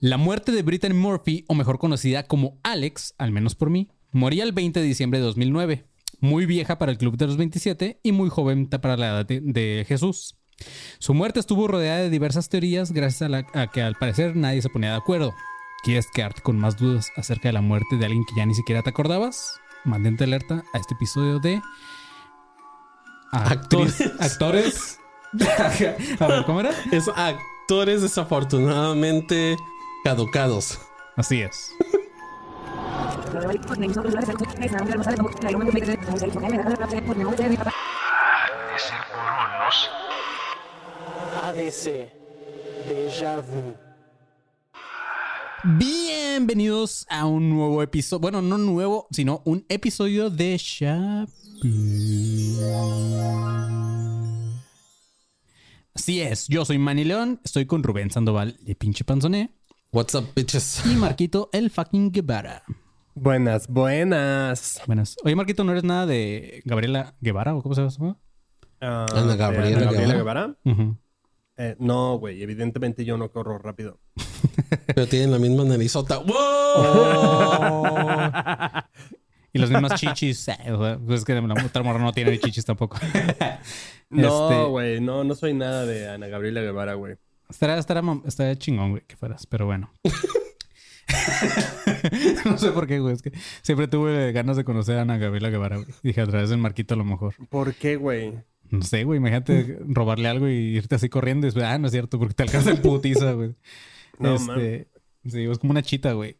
La muerte de Brittany Murphy, o mejor conocida como Alex, al menos por mí, moría el 20 de diciembre de 2009. Muy vieja para el Club de los 27 y muy joven para la edad de, de Jesús. Su muerte estuvo rodeada de diversas teorías gracias a, la- a que al parecer nadie se ponía de acuerdo. ¿Quieres quedarte con más dudas acerca de la muerte de alguien que ya ni siquiera te acordabas? Mantente alerta a este episodio de Actriz- Actores. actores. a ver, ¿cómo era? Es actores desafortunadamente caducados. Así es. Bienvenidos a un nuevo episodio. Bueno, no nuevo, sino un episodio de Shabu. Así es, yo soy Manny León, estoy con Rubén Sandoval de pinche panzoné What's up, bitches? y Marquito el fucking Guevara. Buenas, buenas. Buenas. Oye, Marquito, ¿no eres nada de Gabriela Guevara o cómo se llama? Ah, Ana Gabriela ¿de Ana Guevara. Eh, no, güey. Evidentemente yo no corro rápido. Pero tienen la misma narizota. ¡Wow! Oh. Y las mismas chichis. Eh, o sea, pues es que la otra morra no tiene chichis tampoco. Este, No, güey. No, no soy nada de Ana Gabriela Guevara, güey. Estará, estará, estaría chingón, güey, que fueras, pero bueno. no sé por qué, güey. Es que siempre tuve ganas de conocer a Ana Gabriela Guevara, güey. Dije, a través del Marquito a lo mejor. ¿Por qué, güey? No sé, güey. Imagínate robarle algo y irte así corriendo y después, ah, no es cierto, porque te alcanza en putiza, güey. No, este, sí, es como una chita, güey.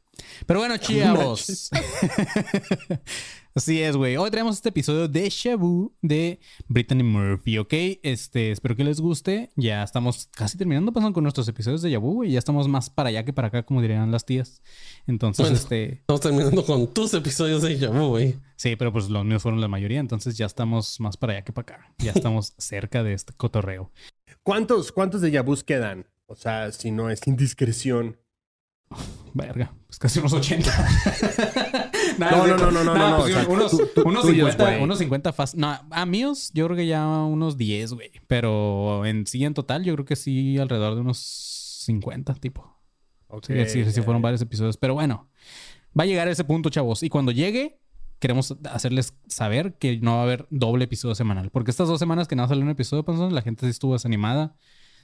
Pero bueno, chavos. Así es, güey. Hoy traemos este episodio de Shabu de Brittany Murphy, ¿ok? Este, espero que les guste. Ya estamos casi terminando, pasan con nuestros episodios de Yabu, güey. Ya estamos más para allá que para acá, como dirían las tías. Entonces, Bueno. este, Estamos terminando con tus episodios de Yabu, güey. sí, pero pues los míos fueron la mayoría, entonces ya estamos más para allá que para acá. Ya estamos cerca de este cotorreo. ¿Cuántos, cuántos de Yabus quedan? O sea, si no es indiscreción. Verga, pues casi unos 80. Nah, No, no, no, no, no, Nah, no, pues, o sea, unos, tú- tú- unos tuyos, 50, güey. unos 50 fácil. No, a míos yo creo que ya unos 10, güey. Pero en sí, en total, yo creo que sí alrededor de unos 50, tipo. Ok, Sí, sí, sí, ya, fueron varios episodios. Pero bueno, va a llegar a ese punto, chavos. Y cuando llegue, queremos hacerles saber que no va a haber doble episodio semanal. Porque estas dos semanas que no salió un episodio, Panzón, la gente sí estuvo desanimada.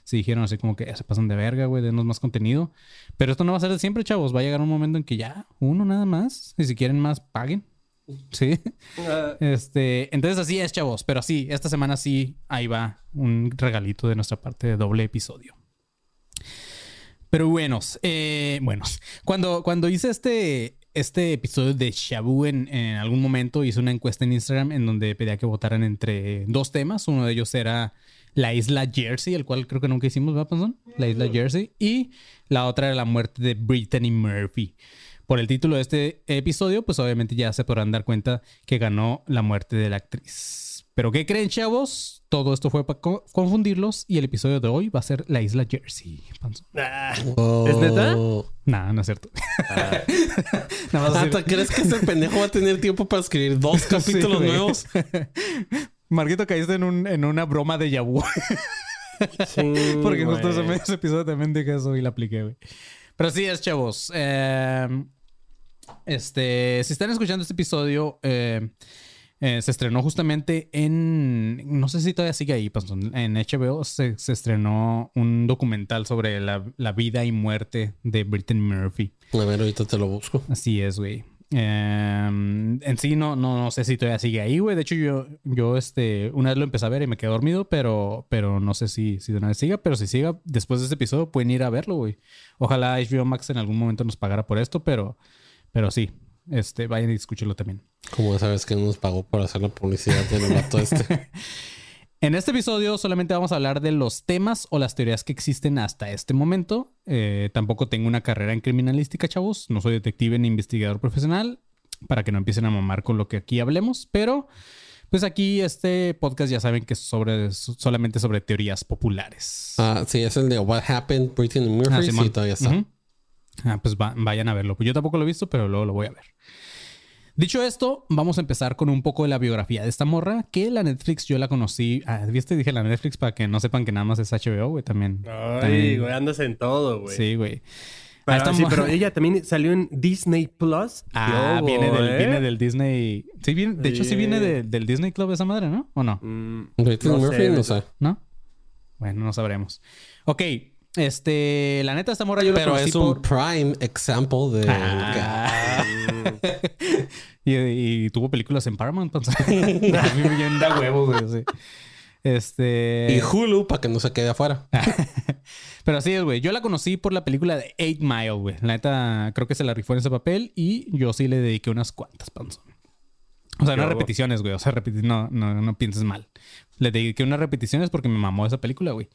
Sí dijeron así como que "Eh, se pasan de verga, güey, denos más contenido. Pero esto no va a ser de siempre, chavos. Va a llegar un momento en que ya, uno nada más. Y si quieren más, paguen. Sí. Ah, Este, entonces así es, chavos. Pero sí, esta semana sí, ahí va un regalito de nuestra parte de doble episodio. Pero buenos, eh, buenos. Cuando, cuando hice este, este episodio de Shabu en, en algún momento, hice una encuesta en Instagram en donde pedía que votaran entre dos temas. Uno de ellos era la isla Jersey, el cual creo que nunca hicimos, ¿verdad, Panzón? La isla Jersey. Y la otra era la muerte de Brittany Murphy. Por el título de este episodio, pues obviamente ya se podrán dar cuenta que ganó la muerte de la actriz. Pero ¿qué creen, chavos? Todo esto fue para co- confundirlos y el episodio de hoy va a ser la isla Jersey. Panzón. ah, Oh. ¿Es neta? Nah, no es cierto. Nada más ¿Hasta decir- crees que ese pendejo va a tener tiempo para escribir dos capítulos güey. nuevos? Marquito, caíste en, un, en una broma de Yabu. Sí, Porque justo ese, ese episodio también dije eso y la apliqué, güey. Pero sí es, chavos. Eh, este, si están escuchando este episodio, eh, eh, se estrenó justamente en. No sé si todavía sigue ahí, Panzón. En HBO se, se estrenó un documental sobre la, la vida y muerte de Brittany Murphy. A ver, ahorita te lo busco. Así es, güey. Eh, en sí, no, no, no sé si todavía sigue ahí, güey. De hecho, yo, yo este, una vez lo empecé a ver y me quedé dormido, pero, pero no sé si, si de una vez siga. Pero si siga después de este episodio, pueden ir a verlo, güey. Ojalá HBO Max en algún momento nos pagara por esto, pero, pero sí. Este, vayan y escúchenlo también. Como sabes que no nos pagó por hacer la publicidad del vato este. En este episodio solamente vamos a hablar de los temas o las teorías que existen hasta este momento. Eh, tampoco tengo una carrera en criminalística, chavos. No soy detective ni investigador profesional para que no empiecen a mamar con lo que aquí hablemos. Pero, pues aquí este podcast ya saben que es sobre, solamente sobre teorías populares. Ah, sí, es el de What Happened, Brittany Murphy. Ah, sí, Simón. todavía está. Ujú. Ah, pues va- vayan a verlo. Pues yo tampoco lo he visto, pero luego lo voy a ver. Dicho esto, vamos a empezar con un poco de la biografía de esta morra, que la Netflix yo la conocí. Ah, ¿viste? Dije la Netflix para que no sepan que nada más es HBO, güey, también. Ay, también- güey, andas en todo, güey. Sí, güey. Pero, sí, pero ella también salió en Disney Plus. Ah, viene, del, ¿eh? viene del Disney. Sí, viene- de hecho, sí Sí. viene de- del Disney Club esa madre, ¿no? ¿O no? Mm, No Murphy, sé, no de- sé. ¿No? Bueno, no sabremos. Ok. Este, la neta, esta morra yo la Pero conocí es un por- prime example de... Ah. y, y tuvo películas en Paramount. pues. A mí me llenan de huevo, güey. sí. Este. Y Hulu, para que no se quede afuera. Pero así es, güey. Yo la conocí por la película de Eight Mile, güey. La neta, creo que se la rifó en ese papel y yo sí le dediqué unas cuantas, panzón. O sea, no repeticiones, güey. O sea, no, no, no pienses mal. Le dediqué unas repeticiones porque me mamó esa película, güey.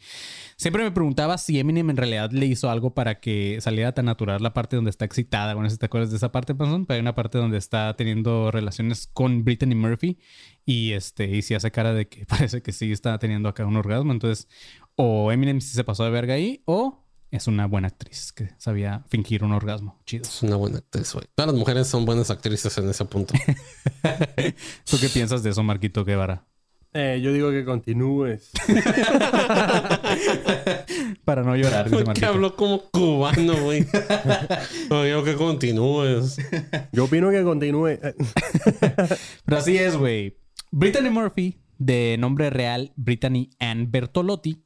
Siempre me preguntaba si Eminem en realidad le hizo algo para que saliera tan natural la parte donde está excitada. Bueno, si te acuerdas de esa parte, panzón. Pero hay una parte donde está teniendo relaciones con Brittany Murphy y este, y si hace cara de que parece que sí está teniendo acá un orgasmo. Entonces, o Eminem sí se pasó de verga ahí, o es una buena actriz que sabía fingir un orgasmo. Chido. Es una buena actriz, güey. Todas las mujeres son buenas actrices en ese punto. ¿Tú qué piensas de eso, Marquito Guevara? eh, yo digo que continúes. Para no llorar, dice ¿Por qué Marquito. habló como cubano, güey? Oye, que continúes. Yo opino que continúe. Pero así es, güey. Brittany Murphy, de nombre real Brittany Ann Bertolotti,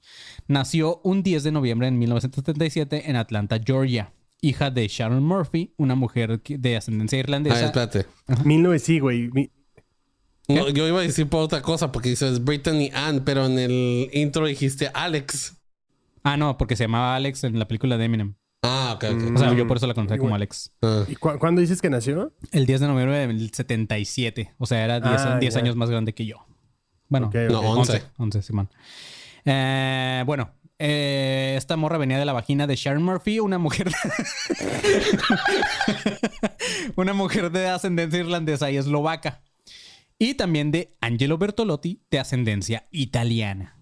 nació un 10 de noviembre de 1977 en Atlanta, Georgia. Hija de Sharon Murphy, una mujer de ascendencia irlandesa. ver, espérate. 1900, sí, güey. Mi- No, yo iba a decir por otra cosa porque dices Brittany Ann, pero en el intro dijiste Alex. Ah, no, porque se llamaba Alex en la película de Eminem. Ah, ok, ok. O sea, Mm. yo por eso la conocí como Alex. Ah. ¿Y cu- cuándo dices que nació? El 10 de noviembre del 77. O sea, era 10, Ah, 10 ya. años más grande que yo. Bueno, Ok, No, ok. 11. 11. 11, Simón. Eh, bueno, eh, esta morra venía de la vagina de Sharon Murphy, una mujer. una mujer de ascendencia irlandesa y eslovaca. Y también de Angelo Bertolotti, de ascendencia italiana.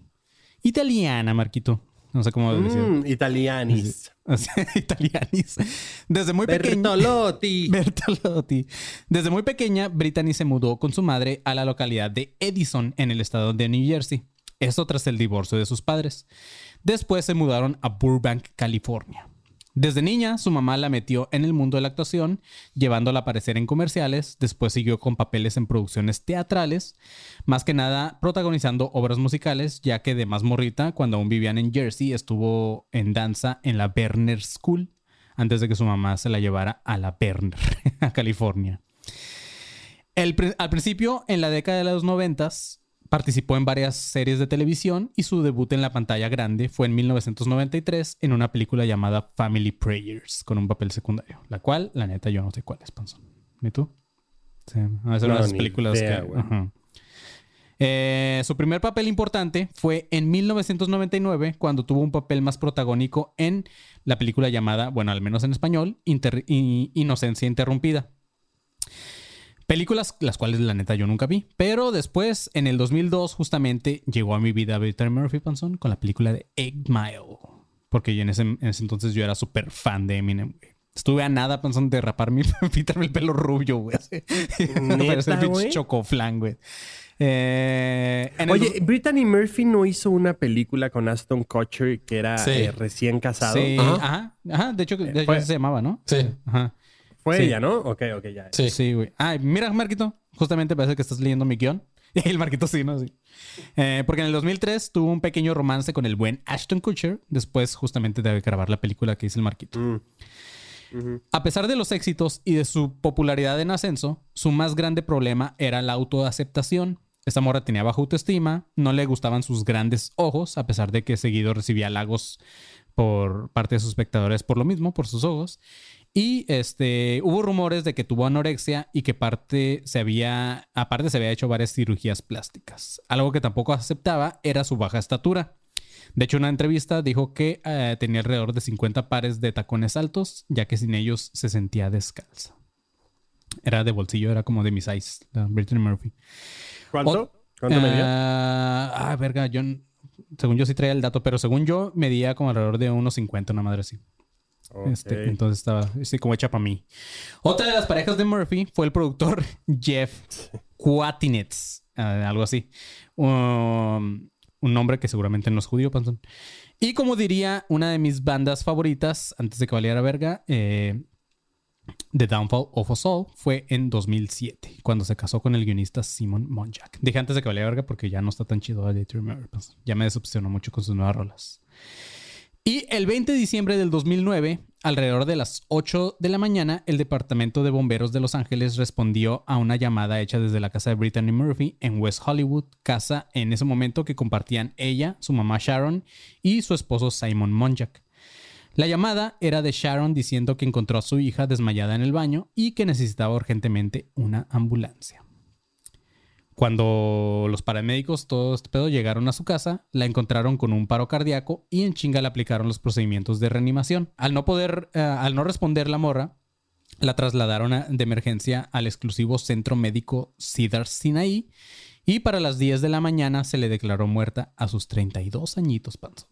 Italiana, Marquito. No sé cómo decir. Mm, italianis. Italianis. Desde muy pequeña. Bertolotti. Bertolotti. Desde muy pequeña, Brittany se mudó con su madre a la localidad de Edison, en el estado de New Jersey. Esto tras el divorcio de sus padres. Después se mudaron a Burbank, California. Desde niña, su mamá la metió en el mundo de la actuación, llevándola a aparecer en comerciales. Después siguió con papeles en producciones teatrales, más que nada protagonizando obras musicales, ya que de más morrita, cuando aún vivían en Jersey, estuvo en danza en la Berner School, antes de que su mamá se la llevara a la Berner, a California. Al principio, en la década de los noventas, participó en varias series de televisión y su debut en la pantalla grande fue en 1993 en una película llamada Family Prayers, con un papel secundario, la cual, la neta, yo no sé cuál es, Panzón. ¿Ni tú? Sí, a veces No, ni películas idea, que... ajá. Eh, su primer papel importante fue en 1999, cuando tuvo un papel más protagónico en la película llamada, bueno, al menos en español, Inter- Inocencia Interrumpida. Películas las cuales la neta yo nunca vi. Pero después, en el 2002, justamente llegó a mi vida Brittany Murphy Panson con la película de Eight Mile. Porque yo en ese, en ese entonces yo era súper fan de Eminem, güey. Estuve a nada Panson de rapar mi, pintarme el pelo rubio, güey. así. Me parece el ¿Neta, pinche güey? chocoflan, güey. Eh, el Oye, dos- Brittany Murphy no hizo una película con Aston Kutcher que era Sí. eh, recién casado. Sí, Ajá. ajá. ajá, De hecho, de hecho Fue- así se llamaba, ¿no? Sí, Ajá. Fue Sí. ella, ¿no? Ok, ok, ya. sí. Sí, güey. Ah, mira, Marquito. Justamente parece que estás leyendo mi guion. Y el Marquito sí, ¿no? Sí. Eh, porque en el 2003 tuvo un pequeño romance con el buen Ashton Kutcher. Después, justamente, de grabar la película que hizo el Marquito. Mm. A pesar de los éxitos y de su popularidad en ascenso, su más grande problema era la autoaceptación. Esta morra tenía baja autoestima, no le gustaban sus grandes ojos, a pesar de que seguido recibía halagos por parte de sus espectadores por lo mismo, por sus ojos. Y este, hubo rumores de que tuvo anorexia y que parte se había, aparte se había hecho varias cirugías plásticas. Algo que tampoco aceptaba era su baja estatura. De hecho, en una entrevista dijo que eh, tenía alrededor de 50 pares de tacones altos, ya que sin ellos se sentía descalza. Era de bolsillo, era como de mi size, la Brittany Murphy. ¿Cuánto? ¿Cuánto medía? Ah, ah, verga, yo... Según yo sí traía el dato, pero según yo medía como alrededor de unos 50, una madre así. Este, entonces estaba así como hecha para mí. Otra de las parejas de Murphy fue el productor Jeff Quatinetz, ah, algo así. Um, un nombre que seguramente no es judío, Panzón. Y como diría una de mis bandas favoritas, antes de que valiera verga, eh, The Downfall of Us All fue en 2007, cuando se casó con el guionista Simon Monjack. Dije antes de que valiera verga porque ya no está tan chido A Day to Remember, Panzón. Ya me decepcionó mucho con sus nuevas rolas. Y el 20 de diciembre del 2009, alrededor de las 8 de la mañana, el Departamento de Bomberos de Los Ángeles respondió a una llamada hecha desde la casa de Brittany Murphy en West Hollywood, casa en ese momento que compartían ella, su mamá Sharon y su esposo Simon Monjack. La llamada era de Sharon diciendo que encontró a su hija desmayada en el baño y que necesitaba urgentemente una ambulancia. Cuando los paramédicos, todo este pedo, llegaron a su casa, la encontraron con un paro cardíaco y en chinga le aplicaron los procedimientos de reanimación. Al no poder, uh, al no responder la morra, la trasladaron de emergencia al exclusivo centro médico Cedar Sinai y para las 10 de la mañana se le declaró muerta a sus 32 añitos, panzón.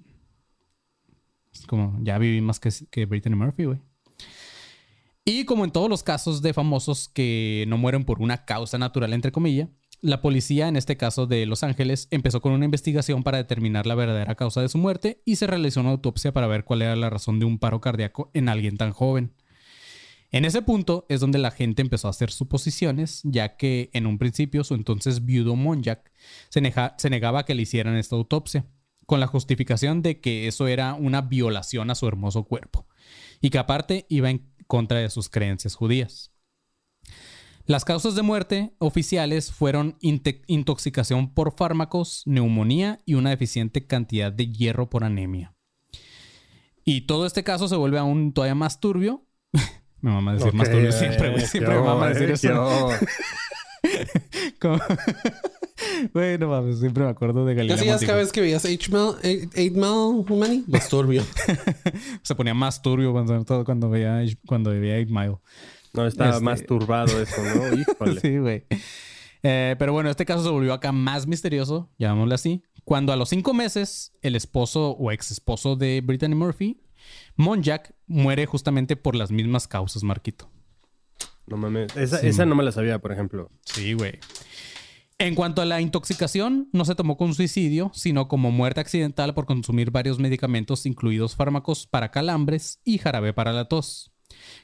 Es como, ya viví más que, que Brittany Murphy, güey. Y como en todos los casos de famosos que no mueren por una causa natural, entre comillas, la policía, en este caso de Los Ángeles, empezó con una investigación para determinar la verdadera causa de su muerte y se realizó una autopsia para ver cuál era la razón de un paro cardíaco en alguien tan joven. En ese punto es donde la gente empezó a hacer suposiciones, ya que en un principio su entonces viudo nega se negaba a que le hicieran esta autopsia, con la justificación de que eso era una violación a su hermoso cuerpo, y que aparte iba en contra de sus creencias judías. Las causas de muerte oficiales fueron intoxicación por fármacos, neumonía y una deficiente cantidad de hierro por anemia. Y todo este caso se vuelve aún todavía más turbio. me mama decir okay, más turbio siempre, güey. Siempre me mama decir eso. Güey, no mames, siempre me acuerdo de Galileo. ¿Qué hacías cada vez que veías 8 Mile Money? Más turbio. se ponía más turbio cuando, todo cuando veía, cuando veía 8 Mile. No, estaba este... más turbado eso, ¿no? Híjole. sí, güey. Eh, pero bueno, este caso se volvió acá más misterioso, llamémoslo así, cuando a los cinco meses el esposo o ex esposo de Brittany Murphy, Monjack, muere justamente por las mismas causas, Marquito. No mames. Esa, sí, esa no me la sabía, por ejemplo. Sí, güey. En cuanto a la intoxicación, no se tomó como suicidio, sino como muerte accidental por consumir varios medicamentos, incluidos fármacos para calambres y jarabe para la tos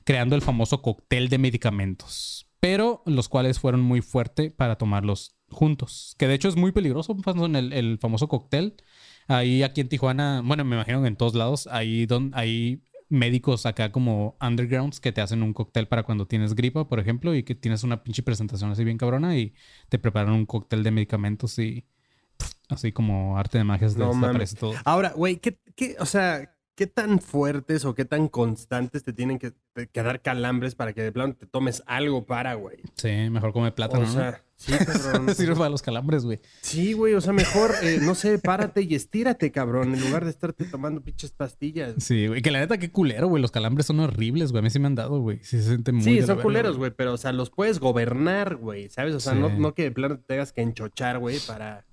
creando el famoso cóctel de medicamentos, pero los cuales fueron muy fuertes para tomarlos juntos, que de hecho es muy peligroso, en el, el, famoso cóctel. Ahí aquí en Tijuana, bueno, me imagino que en todos lados, ahí don, hay médicos acá como undergrounds que te hacen un cóctel para cuando tienes gripa, por ejemplo, y que tienes una pinche presentación así bien cabrona y te preparan un cóctel de medicamentos y así como arte de magia no, desaparece todo. Ahora, güey, ¿qué, ¿qué, o sea, ¿qué tan fuertes o qué tan constantes te tienen que, que dar calambres para que de plano te tomes algo para, güey? Sí, mejor come plátano. O sea, sí, cabrón. Sirve para los calambres, güey. Sí, güey, o sea, mejor, eh, no sé, párate y estírate, cabrón, en lugar de estarte tomando pinches pastillas. Sí, güey, que la neta, qué culero, güey. Los calambres son horribles, güey. A mí sí me han dado, güey. Sí, se siente muy. Sí, son culeros, güey, pero, o sea, los puedes gobernar, güey, ¿sabes? O sea, sí. no, no que de plano te tengas que enchochar, güey, para.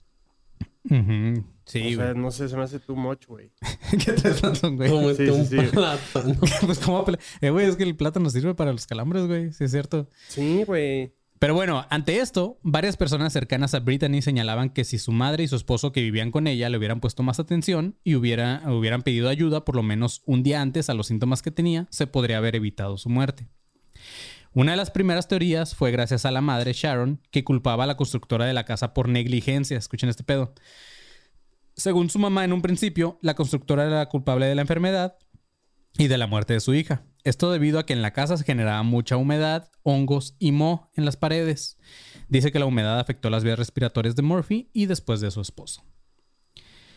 Uh -huh. Sí, o sea, no sé, se me hace too much, güey. ¿Qué te plátano, güey? Como Sí, un sí, sí. plátano. pues como... Eh, güey, es que el plátano sirve para los calambres, güey. Sí, es cierto. Sí, güey. Pero bueno, ante esto, varias personas cercanas a Brittany señalaban que si su madre y su esposo que vivían con ella le hubieran puesto más atención y hubiera, hubieran pedido ayuda por lo menos un día antes a los síntomas que tenía, se podría haber evitado su muerte. Una de las primeras teorías fue gracias a la madre Sharon, que culpaba a la constructora de la casa por negligencia. Escuchen este pedo. Según su mamá en un principio, la constructora era la culpable de la enfermedad y de la muerte de su hija. Esto debido a que en la casa se generaba mucha humedad, hongos y moho en las paredes. Dice que la humedad afectó las vías respiratorias de Murphy y después de su esposo.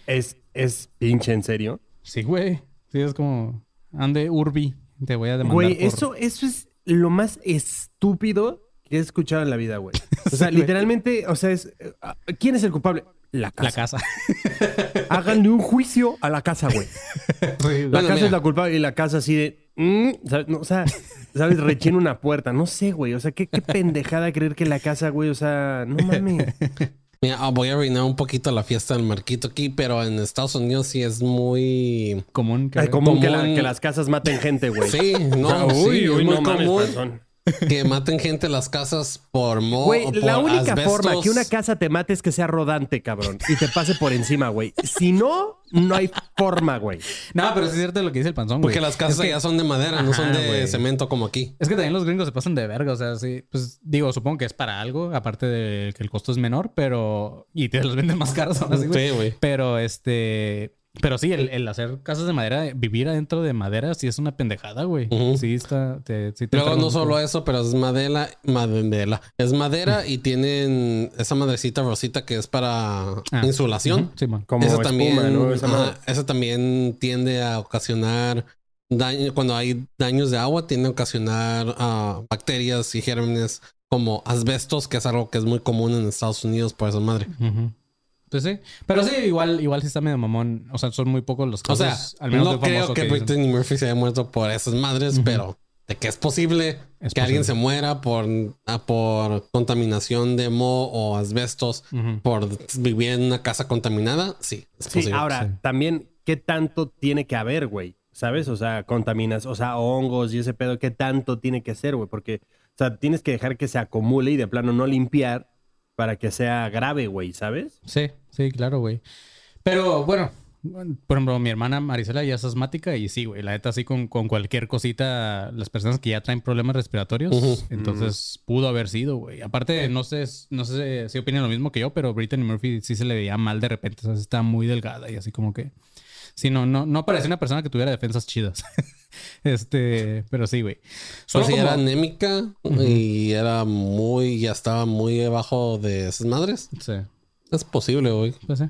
¿Es, es pinche en serio? Sí, güey. Sí, es como... Ande, Urbi. Te voy a demandar Güey, por- eso, eso es lo más estúpido que he escuchado en la vida, güey. O sea, literalmente, o sea, es... eh, ¿Quién es el culpable? La casa. La casa. Háganle un juicio a la casa, güey. La Bueno, casa mira. es la culpable y la casa así de... mm, ¿sabes? No, o sea, ¿sabes? Rechina una puerta. No sé, güey. O sea, qué, qué pendejada creer que la casa, güey. O sea, no mames. Mira, ah, voy a arruinar un poquito la fiesta del Marquito aquí, pero en Estados Unidos sí es muy... Común. que- Es común que, la- Común. que las casas maten gente, güey. Sí, no, O sea, sí, es muy no mames, común. panzón. que maten gente en las casas por mo Güey, o por la única asbestos. forma que una casa te mate es que sea rodante, cabrón. Y te pase por encima, güey. Si no, no hay forma, güey. No, pero sí es cierto lo que dice el panzón, güey. Porque las casas Es que- allá son de madera, no son de güey. cemento como aquí. Es que también los gringos se pasan de verga, o sea, sí, pues digo, supongo que es para algo, aparte de que el costo es menor, pero... Y te los venden más caros aún así, güey. Sí, güey. Pero este... Pero sí, el, el hacer casas de madera, vivir adentro de madera, sí es una pendejada, güey. Sí está... Te, sí te Luego no solo poco. eso, pero es madera, madera. Es madera y tienen esa madrecita rosita que es para Ah, insulación. ujú, sí, man. Como esa espuma, también, ¿no? Esa ajá, madre. esa también tiende a ocasionar daño. Cuando hay daños de agua, tiende a ocasionar ah, bacterias y gérmenes como asbestos, que es algo que es muy común en Estados Unidos por esa madre. Ujú. Pues sí. Pero sí, igual, igual sí está medio mamón. O sea, son muy pocos los O casos. sea, al menos no de creo que, dicen. Brittany Murphy se haya muerto por esas madres, pero de que es posible Es que alguien se muera por, ah, por contaminación de moho o asbestos por vivir en una casa contaminada, sí, es Sí, posible. ahora, sí. también, ¿qué tanto tiene que haber, güey? ¿Sabes? O sea, contaminas, o sea, hongos y ese pedo, ¿qué tanto tiene que ser, güey? Porque, o sea, tienes que dejar que se acumule y de plano no limpiar para que sea grave, güey, ¿sabes? Sí, sí, claro, güey. Pero bueno, por ejemplo, mi hermana Marisela ya es asmática y sí, güey, la neta, así con, con cualquier cosita, las personas que ya traen problemas respiratorios, Ujú. entonces pudo haber sido, güey. Aparte, no sé, no sé si opinan lo mismo que yo, pero Brittany Murphy sí se le veía mal de repente, o sea, está muy delgada y así como que. Sí, no, no, no parecía una persona que tuviera defensas chidas. este, pero sí, güey. Pues Solo sí, como- era anémica y era muy, ya estaba muy debajo de esas madres. Sí. Es posible, güey. Pues sí.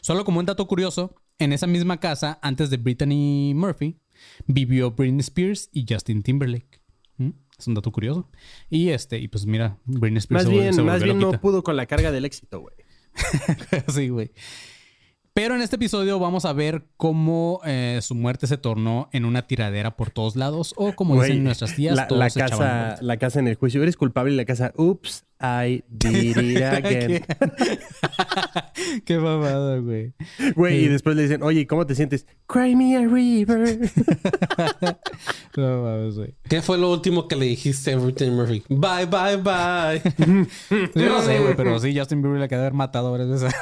Solo como un dato curioso, en esa misma casa, antes de Brittany Murphy, vivió Britney Spears y Justin Timberlake. ¿Mm? Es un dato curioso. Y este, y pues mira, Britney Spears Más se bien, se más bien no pudo con la carga del éxito, güey. sí, güey. Pero en este episodio vamos a ver cómo eh, su muerte se tornó en una tiradera por todos lados. O como dicen nuestras tías, la, todos la casa, la casa en el juicio. Eres culpable y la casa, oops, I did it again. Qué mamada, güey. Güey, y después le dicen, oye, ¿cómo te sientes? Cry me a river. No mames, güey. ¿Qué fue lo último que le dijiste a Brittany Murphy? Bye, bye, bye. Yo no sé, güey, pero sí, Justin Bieber le queda haber matado varias veces.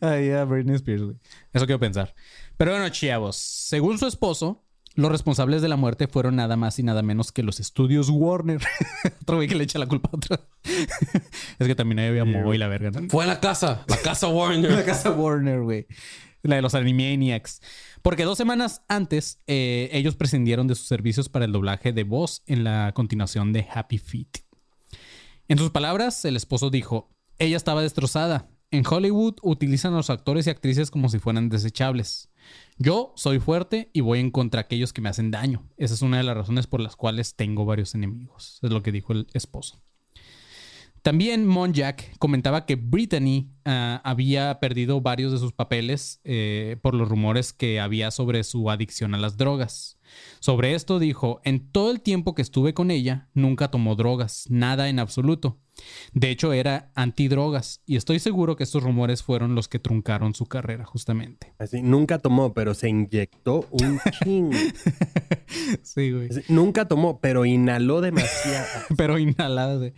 Ahí a Britney Spears, güey. Eso quiero pensar. Pero bueno, chavos, según su esposo, los responsables de la muerte fueron nada más y nada menos que los estudios Warner. Otro güey que le echa la culpa a otro. es que también ahí había y la verga, ¿no? Fue a la casa, la casa La Warner. casa Warner, güey. La de los Animaniacs. Porque dos semanas antes, eh, ellos prescindieron de sus servicios para el doblaje de voz en la continuación de Happy Feet. En sus palabras, el esposo dijo, ella estaba destrozada. En Hollywood utilizan a los actores y actrices como si fueran desechables. Yo soy fuerte y voy en contra aquellos que me hacen daño. Esa es una de las razones por las cuales tengo varios enemigos. Es lo que dijo el esposo. También Monjack comentaba que Brittany ah, había perdido varios de sus papeles eh, por los rumores que había sobre su adicción a las drogas. Sobre esto dijo, en todo el tiempo que estuve con ella, nunca tomó drogas, nada en absoluto. De hecho, era antidrogas y estoy seguro que estos rumores fueron los que truncaron su carrera justamente. Así, nunca tomó, pero se inyectó un ching. sí, güey. Así, nunca tomó, pero inhaló demasiado. Pero inhaladas de...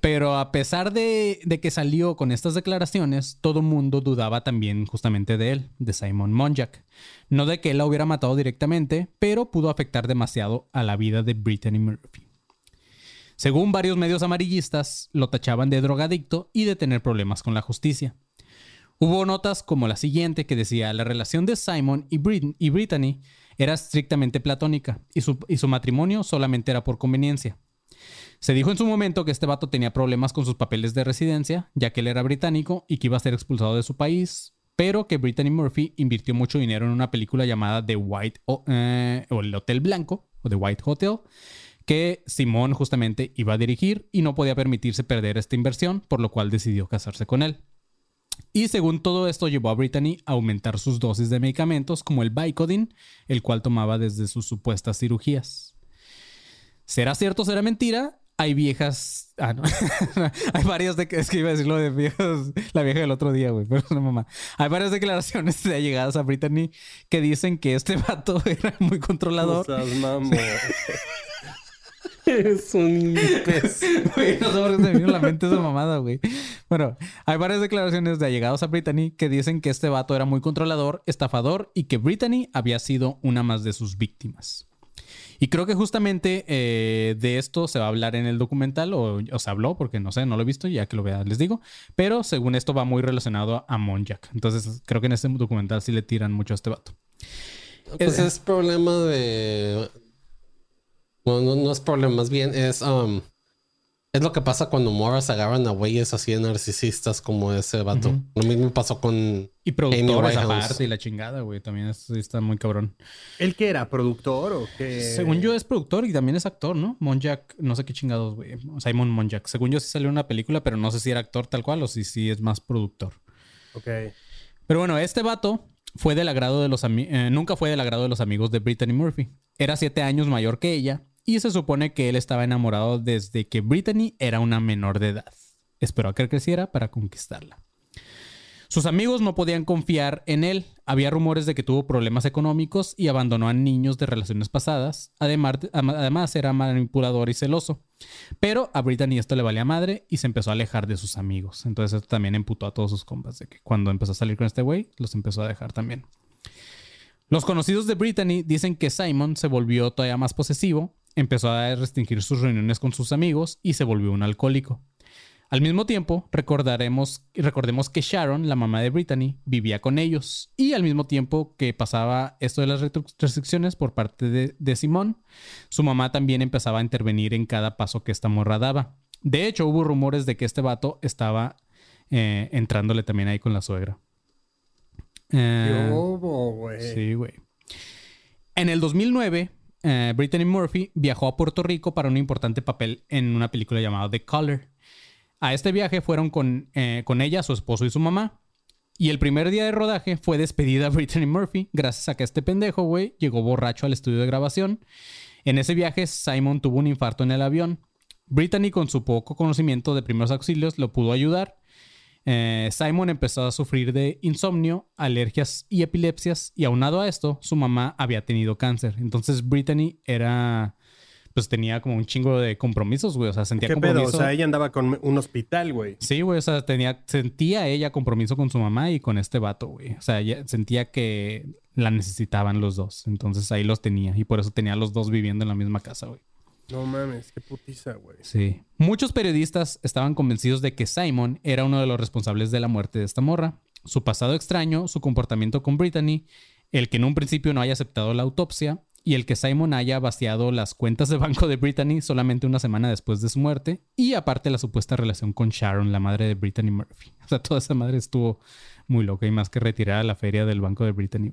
Pero a pesar de, que salió con estas declaraciones, todo mundo dudaba también justamente de él, de Simon Monjack. No de que él la hubiera matado directamente, pero pudo afectar demasiado a la vida de Brittany Murphy. Según varios medios amarillistas, lo tachaban de drogadicto y de tener problemas con la justicia. Hubo notas como la siguiente que decía la relación de Simon y, Brit- y Brittany era estrictamente platónica y su matrimonio solamente era por conveniencia. Se dijo en su momento que este vato tenía problemas con sus papeles de residencia, ya que él era británico y que iba a ser expulsado de su país, pero que Brittany Murphy invirtió mucho dinero en una película llamada The White o, eh, o El Hotel Blanco o The White Hotel, que Simón justamente iba a dirigir y no podía permitirse perder esta inversión, por lo cual decidió casarse con él. Y según todo esto llevó a Brittany a aumentar sus dosis de medicamentos como el Vicodin, el cual tomaba desde sus supuestas cirugías. ¿Será cierto o será mentira? Hay viejas. Ah, no. Hay varias de Es que iba a decir lo de viejas. La vieja del otro día, güey. Pero no mamá. Hay varias declaraciones de llegadas a Brittany que dicen que este vato era muy No controlador. seas mamón. es un imbécil. Güey, no sé por qué se me vino a la mente esa mamada, güey. Bueno, hay varias declaraciones de allegados a Brittany que dicen que este vato era muy controlador, estafador y que Brittany había sido una más de sus víctimas. Y creo que justamente eh, de esto se va a hablar en el documental, o, se habló, porque no sé, no lo he visto, ya que lo vea les digo. Pero según esto va muy relacionado a Monjack. Entonces creo que en este documental sí le tiran mucho a este vato. Pues es problema de. No, no, no es problema, más bien es. um, es lo que pasa cuando morras agarran a güeyes así de narcisistas como ese vato. Lo mismo pasó con. Y productores aparte y la chingada, güey. También es- está muy cabrón. ¿Él que era? ¿Productor o qué? Según yo es productor y también es actor, ¿no? Monjack, no sé qué chingados, güey. Simon Monjack. Según yo sí salió en una película, pero no sé si era actor tal cual o si sí es más productor. Ok. Pero bueno, este vato fue del agrado de los eh, nunca fue del agrado de los amigos de Brittany Murphy. Era siete años mayor que ella y se supone que él estaba enamorado desde que Brittany era una menor de edad. Esperó a que creciera para conquistarla. Sus amigos no podían confiar en él. Había rumores de que tuvo problemas económicos y abandonó a niños de relaciones pasadas. Además, además era manipulador y celoso. Pero a Brittany esto le valía madre y se empezó a alejar de sus amigos. Entonces esto también emputó a todos sus compas de que cuando empezó a salir con este güey, los empezó a dejar también. Los conocidos de Brittany dicen que Simon se volvió todavía más posesivo, empezó a restringir sus reuniones con sus amigos y se volvió un alcohólico. Al mismo tiempo, recordaremos, recordemos que Sharon, la mamá de Brittany, vivía con ellos. Y al mismo tiempo que pasaba esto de las restricciones por parte de, de Simón, su mamá también empezaba a intervenir en cada paso que esta morra daba. De hecho, hubo rumores de que este vato estaba eh, entrándole también ahí con la suegra. Eh, ¿Qué hubo, güey? Sí, güey. En el 2009, eh, Brittany Murphy viajó a Puerto Rico para un importante papel en una película llamada The Color. A este viaje fueron con, eh, con ella, su esposo y su mamá. Y el primer día de rodaje fue despedida Brittany Murphy, gracias a que este pendejo, güey, llegó borracho al estudio de grabación. En ese viaje, Simon tuvo un infarto en el avión. Brittany, con su poco conocimiento de primeros auxilios, lo pudo ayudar. Eh, Simon empezó a sufrir de insomnio, alergias y epilepsias, y aunado a esto, su mamá había tenido cáncer. Entonces, Brittany era, pues tenía como un chingo de compromisos, güey. O sea, sentía ¿Qué pedo? compromiso. O sea, ella andaba con un hospital, güey. Sí, güey, o sea, tenía, sentía ella compromiso con su mamá y con este vato, güey. O sea, ella sentía que la necesitaban los dos. Entonces ahí los tenía. Y por eso tenía a los dos viviendo en la misma casa, güey. No mames, qué putiza, güey. Sí. Muchos periodistas estaban convencidos de que Simon era uno de los responsables de la muerte de esta morra. Su pasado extraño, su comportamiento con Brittany, el que en un principio no haya aceptado la autopsia y el que Simon haya vaciado las cuentas de banco de Brittany solamente una semana después de su muerte y aparte la supuesta relación con Sharon, la madre de Brittany Murphy. O sea, toda esa madre estuvo muy loca y más que retirar a la feria del banco de Brittany.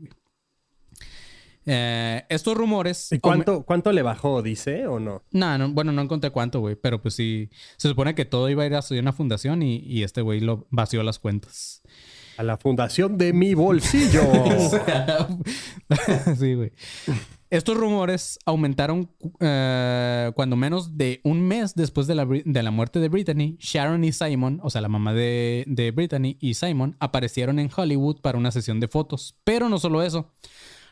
Eh, estos rumores... ¿Y cuánto, cuánto le bajó, dice, o no? No, no, bueno, no encontré cuánto, güey, pero pues sí, se supone que todo iba a ir a una fundación y, y este güey lo vació las cuentas. A la fundación de mi bolsillo. sí, güey. Estos rumores aumentaron eh, cuando menos de un mes después de la, de la muerte de Brittany, Sharon y Simon, o sea, la mamá de, de Brittany y Simon, aparecieron en Hollywood para una sesión de fotos. Pero no solo eso.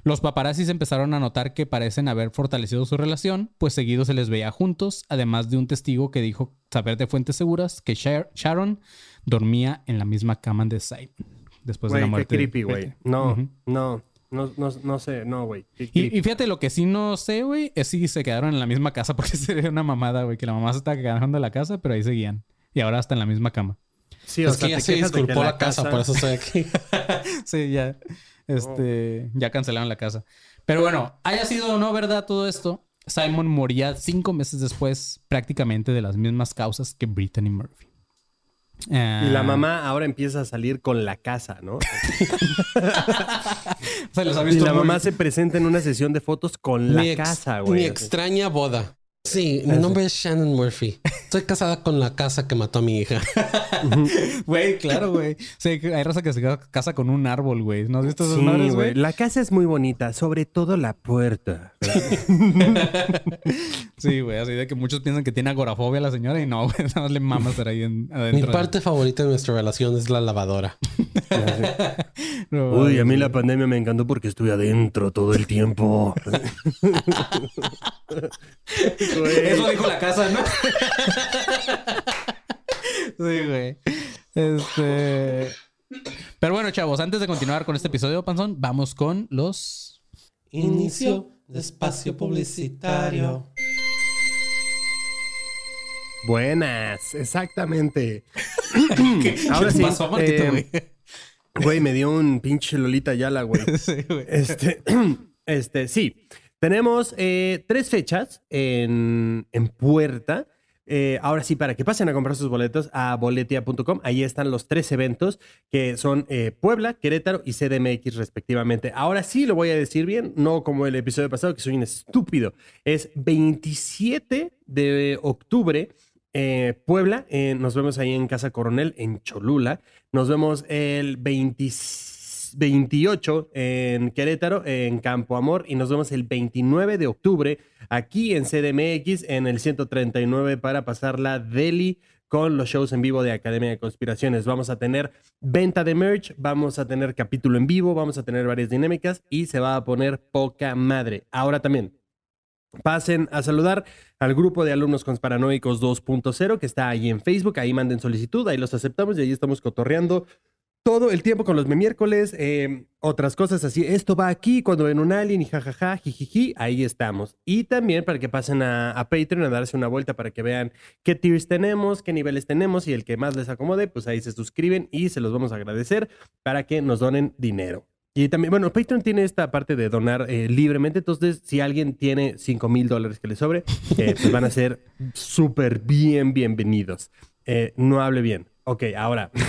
Los paparazzis empezaron a notar que parecen haber fortalecido su relación, pues seguido se les veía juntos, además de un testigo que dijo saber de fuentes seguras que Shar- Sharon dormía en la misma cama de Simon después de la muerte. creepy, güey. No, no, no, no, no sé, no, güey. Y, fíjate, lo que sí no sé, güey, es si se quedaron en la misma casa, porque sería una mamada, güey, que la mamá se estaba quedando de la casa, pero ahí seguían. Y ahora hasta en la misma cama. Sí, o es sea, que ya te se disculpó la casa, por eso estoy aquí. Sí, ya. Este, ya cancelaron la casa. Pero bueno, haya sido o no verdad todo esto, Simon moría cinco meses después, prácticamente de las mismas causas que Brittany Murphy. Y la Ah, mamá ahora empieza a salir con la casa, ¿no? se los ha Y la muy- mamá se presenta en una sesión de fotos con la mi, ex- casa, mi güey. extraña boda. Sí, mi nombre es Shannon Murphy. Estoy casada con la casa que mató a mi hija. Güey, claro, güey. Sí, hay raza que se casa con un árbol, güey. ¿No has visto esas Sí, madres, güey. güey? La casa es muy bonita, sobre todo la puerta. Sí, güey, así de que muchos piensan que tiene agorafobia la señora y no, güey, nada más le mama estar ahí en- Mi adentro. parte favorita de nuestra relación es la lavadora. No, Uy, a mí la pandemia me encantó porque estuve adentro todo el tiempo. Güey. Eso dijo la casa, ¿no? sí, güey. Este. Pero bueno, chavos, antes de continuar con este episodio, Panzón, vamos con los. Inicio de espacio publicitario. Buenas, exactamente. ¿Qué, Ahora qué sí, pasó, Marquito, eh, güey? Güey, me dio un pinche Lolita Yala, güey. Sí, güey. Este, este, sí. Tenemos eh, tres fechas en, en puerta. Eh, ahora sí, para que pasen a comprar sus boletos a boletia.com, ahí están los tres eventos que son eh, Puebla, Querétaro y CDMX respectivamente. Ahora sí lo voy a decir bien, no como el episodio pasado que soy un estúpido. Es 27 de octubre, eh, Puebla, nos vemos ahí en Casa Coronel, en Cholula. Nos vemos el 20 28 en Querétaro, en Campo Amor, y nos vemos el 29 de octubre aquí en CDMX, en el 139 para pasar la Deli con los shows en vivo de Academia de Conspiraciones. Vamos a tener venta de merch, vamos a tener capítulo en vivo, vamos a tener varias dinámicas y se va a poner poca madre. Ahora también, Pasen a saludar al grupo de alumnos consparanoicos 2.0 que está ahí en Facebook. Ahí manden solicitud, ahí los aceptamos y ahí estamos cotorreando todo el tiempo con los miércoles, eh, otras cosas así. Esto va aquí cuando ven un alien y jajaja, jijiji, ahí estamos. Y también para que pasen a, Patreon a darse una vuelta para que vean qué tiers tenemos, qué niveles tenemos y el que más les acomode, pues ahí se suscriben y se los vamos a agradecer para que nos donen dinero. Y también, bueno, Patreon tiene esta parte de donar eh, libremente, entonces si alguien tiene 5 mil dólares que le sobre, eh, pues van a ser súper bien bienvenidos. No hable bien. Ok, ahora.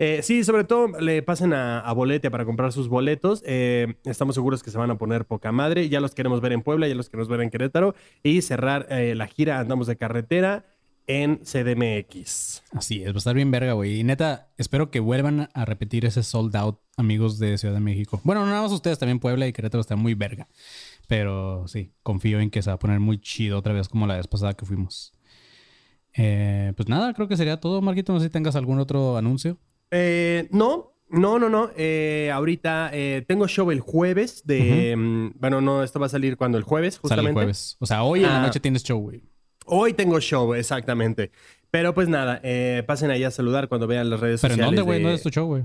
Eh, sí, sobre todo le pasen a, a Boletia para comprar sus boletos. Eh, estamos seguros que se van a poner poca madre. Ya los queremos ver en Puebla, ya los queremos ver en Querétaro. Y cerrar eh, la gira Andamos de Carretera en CDMX. Así es, va a estar bien verga, güey. Y neta, espero que vuelvan a repetir ese sold out, amigos de Ciudad de México. Bueno, no nada más ustedes, también Puebla y Querétaro está muy verga. Pero sí, confío en que se va a poner muy chido otra vez como la vez pasada que fuimos. Eh, pues nada, creo que sería todo, Marquito. No sé si tengas algún otro anuncio. Eh, no, no, no, no. Eh, ahorita eh, tengo show el jueves de... mm, Bueno, no, esto va a salir cuando el jueves, Sale justamente. el jueves. O sea, hoy en la Ah. noche tienes show, güey. Hoy tengo show, exactamente. Pero pues nada, pasen ahí a saludar cuando vean las redes ¿Pero en sociales. dónde, güey? de- ¿Dónde es tu show, güey?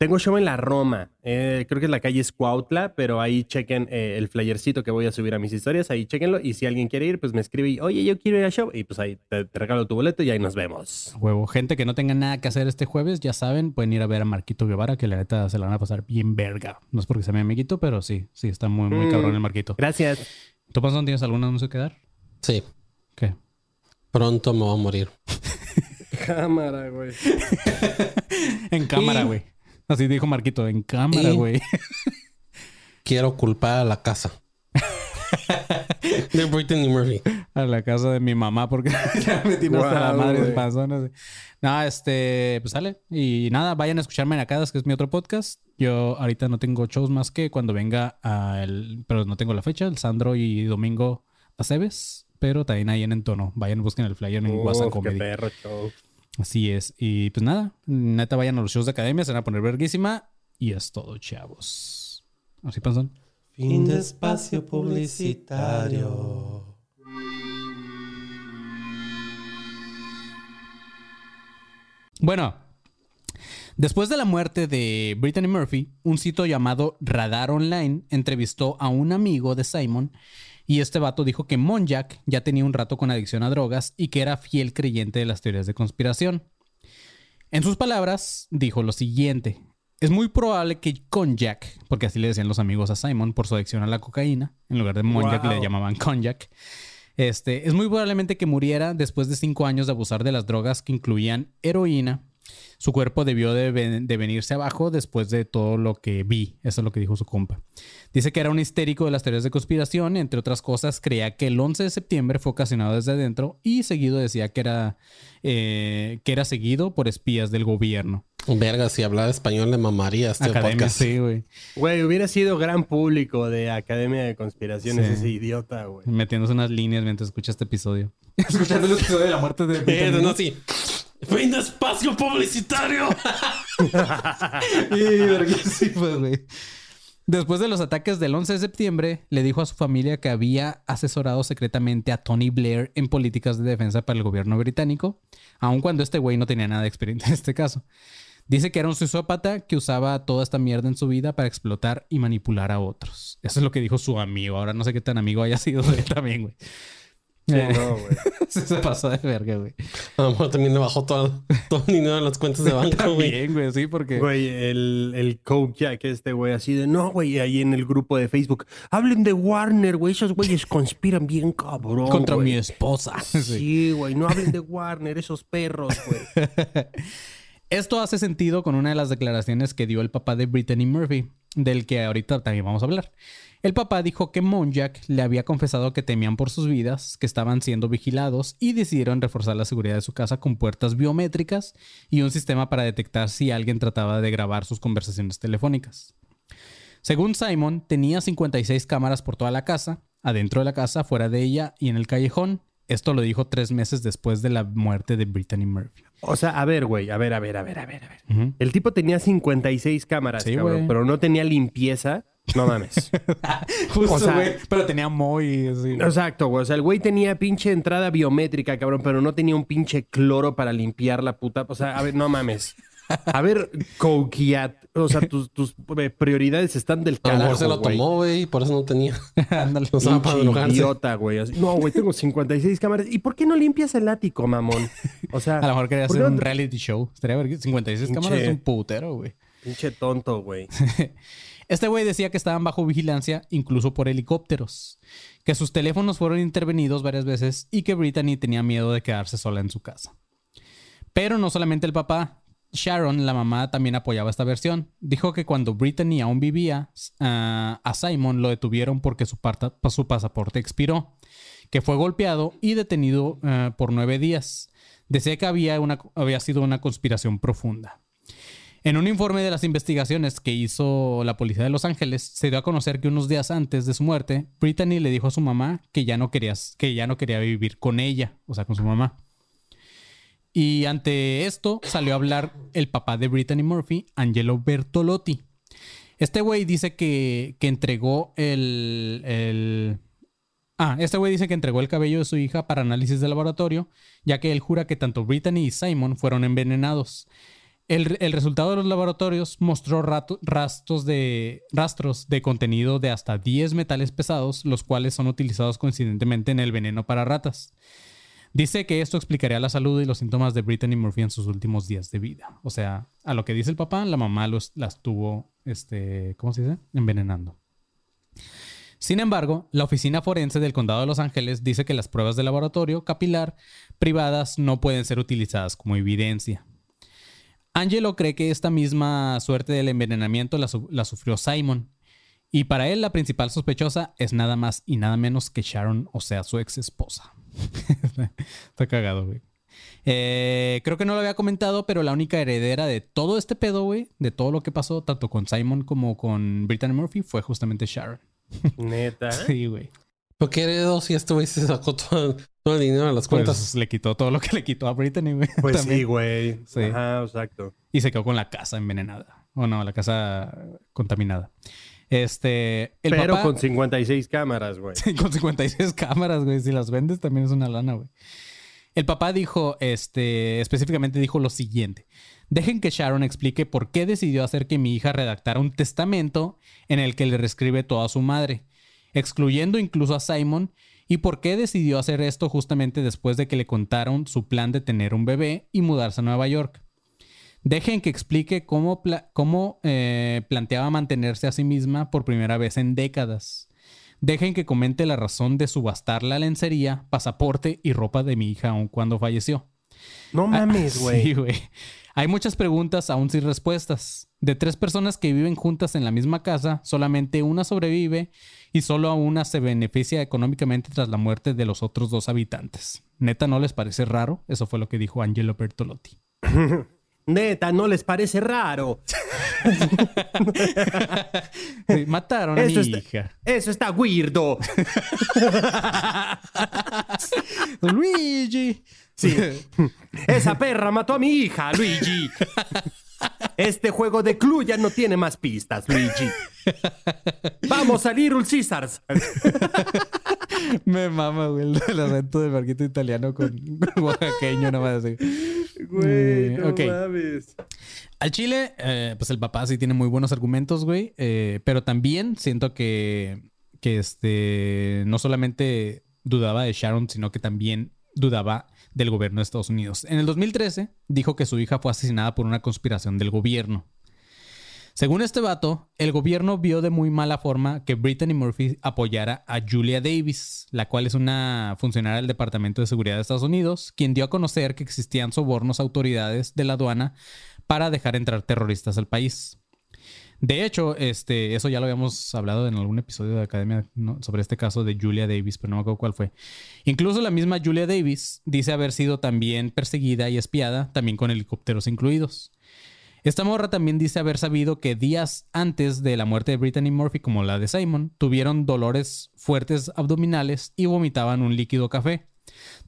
Tengo show en la Roma. Eh, creo que es la calle Escuautla, pero ahí chequen eh, el flyercito que voy a subir a mis historias. Ahí chequenlo. Y si alguien quiere ir, pues me escribe y, oye, yo quiero ir al show. Y pues ahí te, te regalo tu boleto y ahí nos vemos. Huevo. Gente que no tenga nada que hacer este jueves, ya saben, pueden ir a ver a Marquito Guevara, que la neta se la van a pasar bien verga. No es porque sea mi amiguito, pero sí, sí, está muy, muy Mm. cabrón el Marquito. Gracias. ¿Tú, Panzón, tienes algún anuncio que dar? Sí, ¿Qué? pronto me voy a morir. Cámara, güey. En cámara, Y- güey. Así dijo Marquito, en cámara, güey. Quiero culpar a la casa. de Brittany Murphy. A la casa de mi mamá, porque ya me tiene hasta la madre de así. No, este, pues sale. Y nada, vayan a escucharme en Acadas, que es mi otro podcast. Yo ahorita no tengo shows más que cuando venga al, pero no tengo la fecha, el Sandro y Domingo Aceves, pero también ahí en Entono. Vayan, busquen el flyer en WhatsApp qué Comedy. perro show. Así es. Y pues nada, neta vayan a los shows de academia, se van a poner verguísima. Y es todo, chavos. Así panzón. Fin de espacio publicitario. Bueno, después de la muerte de Brittany Murphy, un sitio llamado Radar Online entrevistó a un amigo de Simon y este vato dijo que Monjack ya tenía un rato con adicción a drogas y que era fiel creyente de las teorías de conspiración. En sus palabras, dijo lo siguiente. Es muy probable que Konjac, porque así le decían los amigos a Simon por su adicción a la cocaína, en lugar de Monjack Wow. le llamaban Konjac. Este, es muy probablemente que muriera después de cinco años de abusar de las drogas que incluían heroína. Su cuerpo debió de, ven- de venirse abajo después de todo lo que vi. Eso es lo que dijo su compa. Dice que era un histérico de las teorías de conspiración. Entre otras cosas, creía que el 11 de septiembre fue ocasionado desde adentro y seguido decía que era, eh, que era seguido por espías del gobierno. Verga, si hablara español le mamaría este Academia, podcast. sí, güey. Güey, hubiera sido gran público de Academia de Conspiraciones Sí. ese idiota, güey. Metiéndose unas líneas mientras escucha este episodio. Escuchando el episodio de la muerte de Eh, no, sí. Fin espacio publicitario. Sí, verguísima, güey. Después de los ataques del 11 de septiembre, le dijo a su familia que había asesorado secretamente a Tony Blair en políticas de defensa para el gobierno británico, aun cuando este güey no tenía nada de experiencia en este caso. Dice que era un sociópata que usaba toda esta mierda en su vida para explotar y manipular a otros. Eso es lo que dijo su amigo. Ahora no sé qué tan amigo haya sido de él también, güey. Sí, Eh, no, güey. se pasó de verga, güey. A lo mejor también le bajó todo, todo el dinero de las cuentas de banco, güey. También, güey, sí, porque... Güey, el, el coach Jack, este güey, así de, no, güey, ahí en el grupo de Facebook, hablen de Warner, güey, esos güeyes conspiran bien cabrón. contra güey". mi esposa. Sí. Sí, güey, no hablen de Warner, esos perros, güey. Esto hace sentido con una de las declaraciones que dio el papá de Brittany Murphy, del que ahorita también vamos a hablar. El papá dijo que Monjack le había confesado que temían por sus vidas, que estaban siendo vigilados y decidieron reforzar la seguridad de su casa con puertas biométricas y un sistema para detectar si alguien trataba de grabar sus conversaciones telefónicas. Según Simon, tenía 56 cámaras por toda la casa, adentro de la casa, fuera de ella y en el callejón. Esto lo dijo tres meses después de la muerte de Brittany Murphy. O sea, a ver, güey, a ver, a ver, a ver, a ver, a ver. El tipo tenía 56 cámaras, Sí, cabrón, pero no tenía limpieza. No mames. Justo, O sea- güey. Pero tenía muy... así. Exacto, güey. O sea, el güey tenía pinche entrada biométrica, cabrón, pero no tenía un pinche cloro para limpiar la puta. O sea, a ver, no mames. A ver, Coquiat. O sea, tus, tus eh, prioridades están del A lo mejor carajo, se lo güey. tomó, güey, por eso no tenía. Ándale. Para drogarse. idiota, güey. No, güey, tengo 56 cámaras. ¿Y por qué no limpias el ático, mamón? O sea, A lo mejor quería ¿por hacer no un reality show. Estaría verga. 56 Pinche- cámaras es un putero, güey. Pinche tonto, güey. Este güey decía que estaban bajo vigilancia, incluso por helicópteros. Que sus teléfonos fueron intervenidos varias veces y que Brittany tenía miedo de quedarse sola en su casa. Pero no solamente el papá. Sharon, la mamá, también apoyaba esta versión. Dijo que cuando Brittany aún vivía, ah, a Simon lo detuvieron porque su, pasaporte expiró, que fue golpeado y detenido ah, por nueve días. Decía que había, una, había sido una conspiración profunda. En un informe de las investigaciones que hizo la policía de Los Ángeles, se dio a conocer que unos días antes de su muerte, Brittany le dijo a su mamá que ya no quería, que ya no quería vivir con ella, o sea, con su mamá. Y ante esto salió a hablar el papá de Brittany Murphy, Angelo Bertolotti. Este güey dice que, que entregó el, el- Ah, este güey dice que entregó el cabello de su hija para análisis de laboratorio, ya que él jura que tanto Brittany y Simon fueron envenenados. El, resultado de los laboratorios mostró rastros, de, rastros de contenido de hasta 10 metales pesados, los cuales son utilizados coincidentemente en el veneno para ratas. Dice que esto explicaría la salud y los síntomas de Brittany Murphy en sus últimos días de vida. O sea, a lo que dice el papá, la mamá los, las estuvo, este, ¿cómo se dice? Envenenando. Sin embargo, la oficina forense del condado de Los Ángeles dice que las pruebas de laboratorio capilar privadas no pueden ser utilizadas como evidencia. Angelo cree que esta misma suerte del envenenamiento la, su- la sufrió Simon. Y para él la principal sospechosa es nada más y nada menos que Sharon, o sea, su ex esposa. Está cagado, güey. Eh, creo que no lo había comentado, pero la única heredera de todo este pedo, güey, de todo lo que pasó, tanto con Simon como con Brittany Murphy, fue justamente Sharon. Neta. Sí, güey. ¿Por qué heredó si este güey se sacó todo, todo el dinero de las Pues cuentas? le quitó todo lo que le quitó a Brittany, güey. Pues También. sí, güey. Sí. Ajá, exacto. Y se quedó con la casa envenenada. O no, la casa contaminada. Este. El Pero papá- con 56 cámaras, güey. con 56 cámaras, güey. Si las vendes también es una lana, güey. El papá dijo, este, específicamente dijo lo siguiente. Dejen que Sharon explique por qué decidió hacer que mi hija redactara un testamento en el que le reescribe todo a su madre, excluyendo incluso a Simon, y por qué decidió hacer esto justamente después de que le contaron su plan de tener un bebé y mudarse a Nueva York. Dejen que explique cómo, pla- cómo eh, planteaba mantenerse a sí misma por primera vez en décadas. Dejen que comente la razón de subastar la lencería, pasaporte y ropa de mi hija aun cuando falleció. No mames, Ah, güey. Sí, güey. Hay muchas preguntas aún sin respuestas. De tres personas que viven juntas en la misma casa, solamente una sobrevive y solo a una se beneficia económicamente tras la muerte de los otros dos habitantes. ¿Neta no les parece raro? Eso fue lo que dijo Angelo Bertolotti. Neta, ¿no les parece raro? Sí, mataron a mi está- hija. Eso está weirdo. Luigi. Sí. Esa perra mató a mi hija, Luigi. Este juego de club ya no tiene más pistas, Luigi. Vamos a Little Caesars. Me mama, güey, el, acento del barquito italiano con oaxaqueño nomás así. Güey, Eh, no ok. mames. Al Chile, eh, pues el papá sí tiene muy buenos argumentos, güey. eh, pero también siento que, que este, no solamente dudaba de Sharon, sino que también dudaba del gobierno de Estados Unidos. En el 2013 dijo que su hija fue asesinada por una conspiración del gobierno. Según este vato, el gobierno vio de muy mala forma que Brittany Murphy apoyara a Julia Davis, la cual es una funcionaria del Departamento de Seguridad de Estados Unidos, quien dio a conocer que existían sobornos a autoridades de la aduana para dejar entrar terroristas al país. De hecho, este, eso ya lo habíamos hablado en algún episodio de Academia sobre este caso de Julia Davis, pero no me acuerdo cuál fue. Incluso la misma Julia Davis dice haber sido también perseguida y espiada, también con helicópteros incluidos. Esta morra también dice haber sabido que días antes de la muerte de Brittany Murphy, como la de Simon, tuvieron dolores fuertes abdominales y vomitaban un líquido café.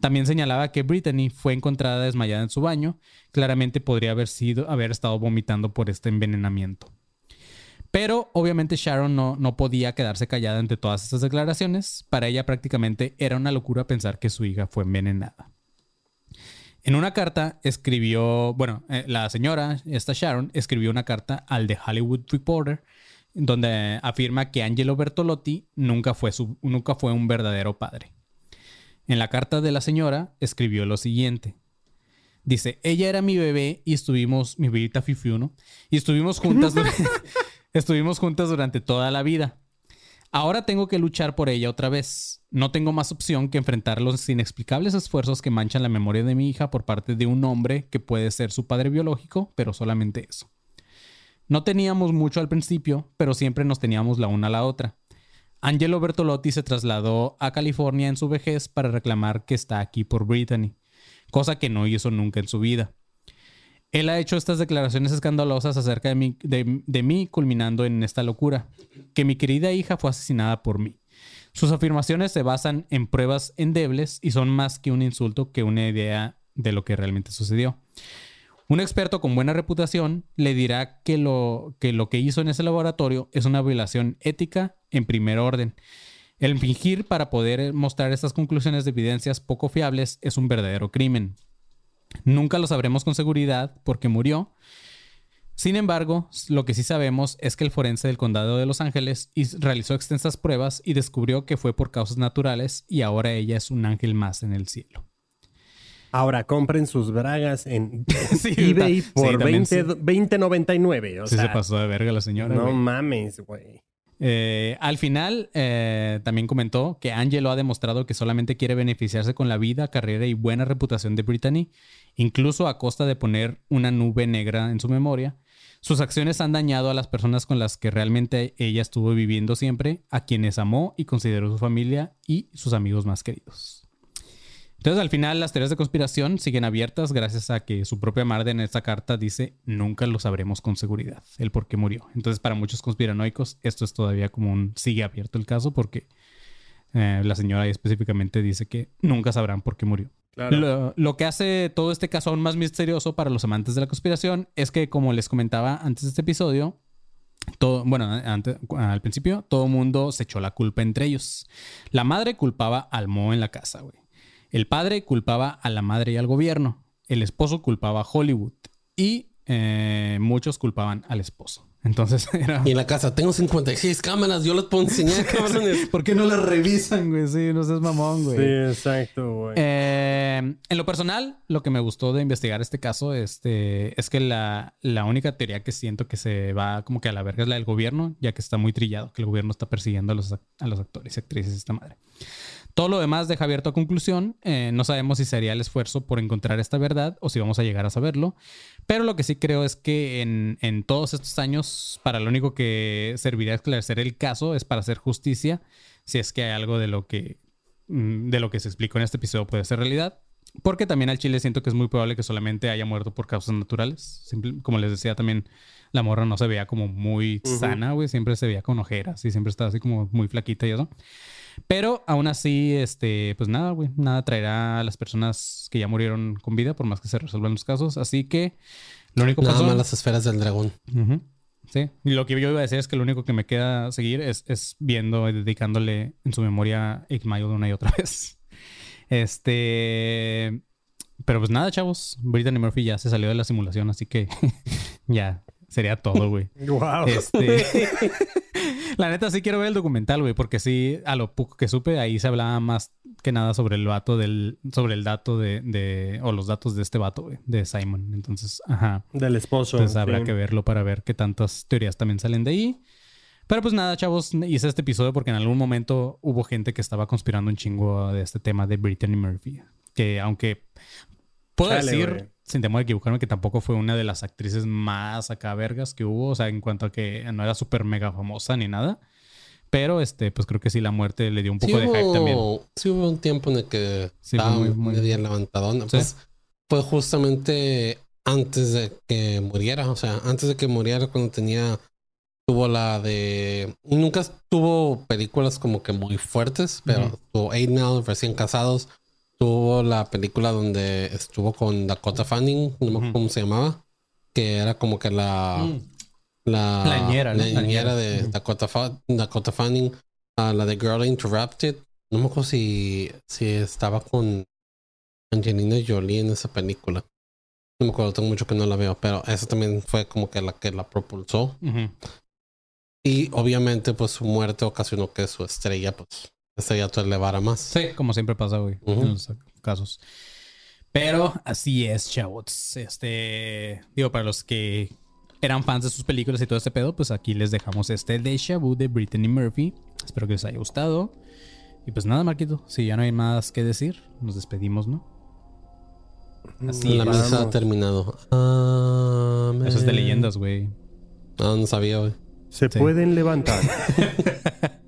También señalaba que Brittany fue encontrada desmayada en su baño. Claramente podría haber sido haber estado vomitando por este envenenamiento. Pero obviamente Sharon no, no podía quedarse callada ante todas estas declaraciones. Para ella prácticamente era una locura pensar que su hija fue envenenada. En una carta escribió, bueno, eh, la señora, esta Sharon, escribió una carta al The Hollywood Reporter donde afirma que Angelo Bertolotti nunca fue, su- nunca fue un verdadero padre. En la carta de la señora escribió lo siguiente. Dice, ella era mi bebé y estuvimos, mi bebita Fifi uno, y estuvimos juntas, estuvimos juntas durante toda la vida. Ahora tengo que luchar por ella otra vez. No tengo más opción que enfrentar los inexplicables esfuerzos que manchan la memoria de mi hija por parte de un hombre que puede ser su padre biológico, pero solamente eso. No teníamos mucho al principio, pero siempre nos teníamos la una a la otra. Angelo Bertolotti se trasladó a California en su vejez para reclamar que está aquí por Brittany, cosa que no hizo nunca en su vida. Él ha hecho estas declaraciones escandalosas acerca de mí, culminando en esta locura, que mi querida hija fue asesinada por mí. Sus afirmaciones se basan en pruebas endebles y son más que un insulto que una idea de lo que realmente sucedió. Un experto con buena reputación le dirá que lo, que lo que hizo en ese laboratorio es una violación ética en primer orden. El fingir para poder mostrar estas conclusiones de evidencias poco fiables es un verdadero crimen. Nunca lo sabremos con seguridad porque murió. Sin embargo, lo que sí sabemos es que el forense del condado de Los Ángeles realizó extensas pruebas y descubrió que fue por causas naturales y ahora ella es un ángel más en el cielo. Ahora compren sus bragas en Sí, eBay sí, por también 20 20.99. O Sí sea, se pasó de verga la señora. no mames, güey. Eh, al final, eh, también comentó que Angelo ha demostrado que solamente quiere beneficiarse con la vida, carrera y buena reputación de Brittany, incluso a costa de poner una nube negra en su memoria. Sus acciones han dañado a las personas con las que realmente ella estuvo viviendo siempre, a quienes amó y consideró su familia y sus amigos más queridos. Entonces, al final, las teorías de conspiración siguen abiertas gracias a que su propia madre en esta carta dice nunca lo sabremos con seguridad, el por qué murió. Entonces, para muchos conspiranoicos, esto es todavía como un sigue abierto el caso porque eh, la señora ahí específicamente dice que nunca sabrán por qué murió. Lo, lo que hace todo este caso aún más misterioso para los amantes de la conspiración es que, como les comentaba antes de este episodio, todo, bueno, antes, al principio, todo el mundo se echó la culpa entre ellos. La madre culpaba al Mo en la casa, güey. El padre culpaba a la madre y al gobierno. El esposo culpaba a Hollywood. Y eh, muchos culpaban al esposo. Entonces era... Y en la casa, tengo 56 cámaras, yo las puedo enseñar, cabrones. ¿Por qué no las revisan, güey? Sí, no seas mamón, güey. Sí, exacto, güey. Eh, en lo personal, lo que me gustó de investigar este caso este, es que la, la única teoría que siento que se va como que a la verga es la del gobierno, ya que está muy trillado, que el gobierno está persiguiendo a los, a los actores y actrices de esta madre. Todo lo demás deja abierto a conclusión. Eh, no sabemos si sería el esfuerzo por encontrar esta verdad o si vamos a llegar a saberlo. Pero lo que sí creo es que en, en todos estos años, para lo único que serviría esclarecer el caso es para hacer justicia, si es que hay algo de lo que, mm, de lo que se explicó en este episodio puede ser realidad. Porque también al chile siento que es muy probable que solamente haya muerto por causas naturales. Simple- como les decía también, la morra no se veía como muy sana, güey. Siempre se veía con ojeras y siempre estaba así como muy flaquita y eso. Pero aún así, este, pues nada, güey, nada traerá a las personas que ya murieron con vida, por más que se resuelvan los casos. Así que Lo único que Nada pasó- más las esferas del dragón. Sí. Y lo que yo iba a decir es que lo único que me queda seguir es, es viendo y dedicándole en su memoria a Mayo una y otra vez. Este. Pero pues nada, chavos. Brittany Murphy ya se salió de la simulación, así que ya sería todo, güey. Wow. Este. La neta sí quiero ver el documental, güey, porque sí, a lo poco que supe, ahí se hablaba más que nada sobre el vato del. sobre el dato de. de o los datos de este vato, güey, de Simon. Entonces, ajá. Del esposo. Entonces habrá sí. que verlo para ver qué tantas teorías también salen de ahí. Pero pues nada, chavos, hice este episodio porque en algún momento hubo gente que estaba conspirando un chingo de este tema de Brittany Murphy. Que aunque puedo Chale, decir. Sin temor a equivocarme, que tampoco fue una de las actrices más acá vergas que hubo. O sea, en cuanto a que no era súper mega famosa ni nada. Pero este, pues creo que sí la muerte le dio un poco Sí de hype también. hubo, sí hubo un tiempo en el que Sí, estaba muy- muy- media levantadona. Sí. Pues fue justamente antes de que muriera. O sea, antes de que muriera cuando tenía... Tuvo la de... Nunca tuvo películas como que muy fuertes, pero tuvo Eight Now, recién casados. Tuvo la película donde estuvo con Dakota Fanning, no me acuerdo cómo se llamaba, que era como que la... La, La ñera, ¿no? la La ñera ñera. de. Dakota, Fa- Dakota Fanning, a la de Girl Interrupted. No me acuerdo si, si estaba con Angelina Jolie en esa película. No me acuerdo, tengo mucho que no la veo, pero esa también fue como que la que la propulsó. Y obviamente, pues su muerte ocasionó que su estrella, pues, estrella se elevara más. Sí, como siempre pasa, güey, en los casos. Pero así es, chavos. Este, digo, para los que eran fans de sus películas y todo este pedo, pues aquí les dejamos este Deja Vu de Brittany Murphy. Espero que les haya gustado. Y pues nada, Marquito, si ya no hay más que decir, nos despedimos, ¿no? Así la es. misa ha terminado. Amén. Eso es de leyendas, güey. Ah, no sabía, güey. Se Sí. pueden levantar.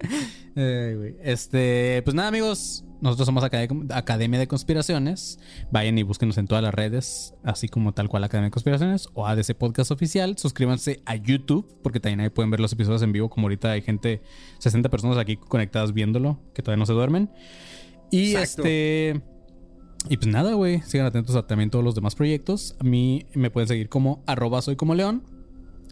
Este, pues nada, amigos. Nosotros somos Acad- Academia de Conspiraciones. Vayan y búsquenos en todas las redes, así como tal cual Academia de Conspiraciones o ADC Podcast Oficial. Suscríbanse a YouTube, porque también ahí pueden ver los episodios en vivo. Como ahorita hay gente, 60 personas aquí conectadas viéndolo, que todavía no se duermen. Y Exacto. este. Y pues nada, güey. Sigan atentos a también todos los demás proyectos. A mí me pueden seguir como arroba soy como león.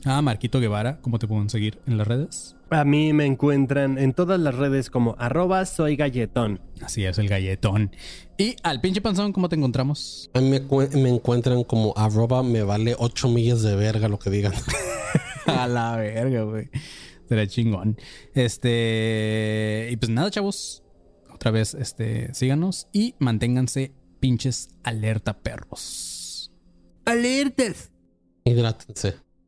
A Marquito Guevara, ¿cómo te pueden seguir en las redes? A mí me encuentran en todas las redes como arroba soy galletón. Así es, el galletón. Y al pinche panzón, ¿cómo te encontramos? A mí me, cu- me encuentran como arroba me vale 8 millas de verga lo que digan. A la verga, güey. Será chingón. Este. Y pues nada, chavos. Otra vez, este, síganos y manténganse pinches alerta, perros. ¡Alertas! Hidrátense.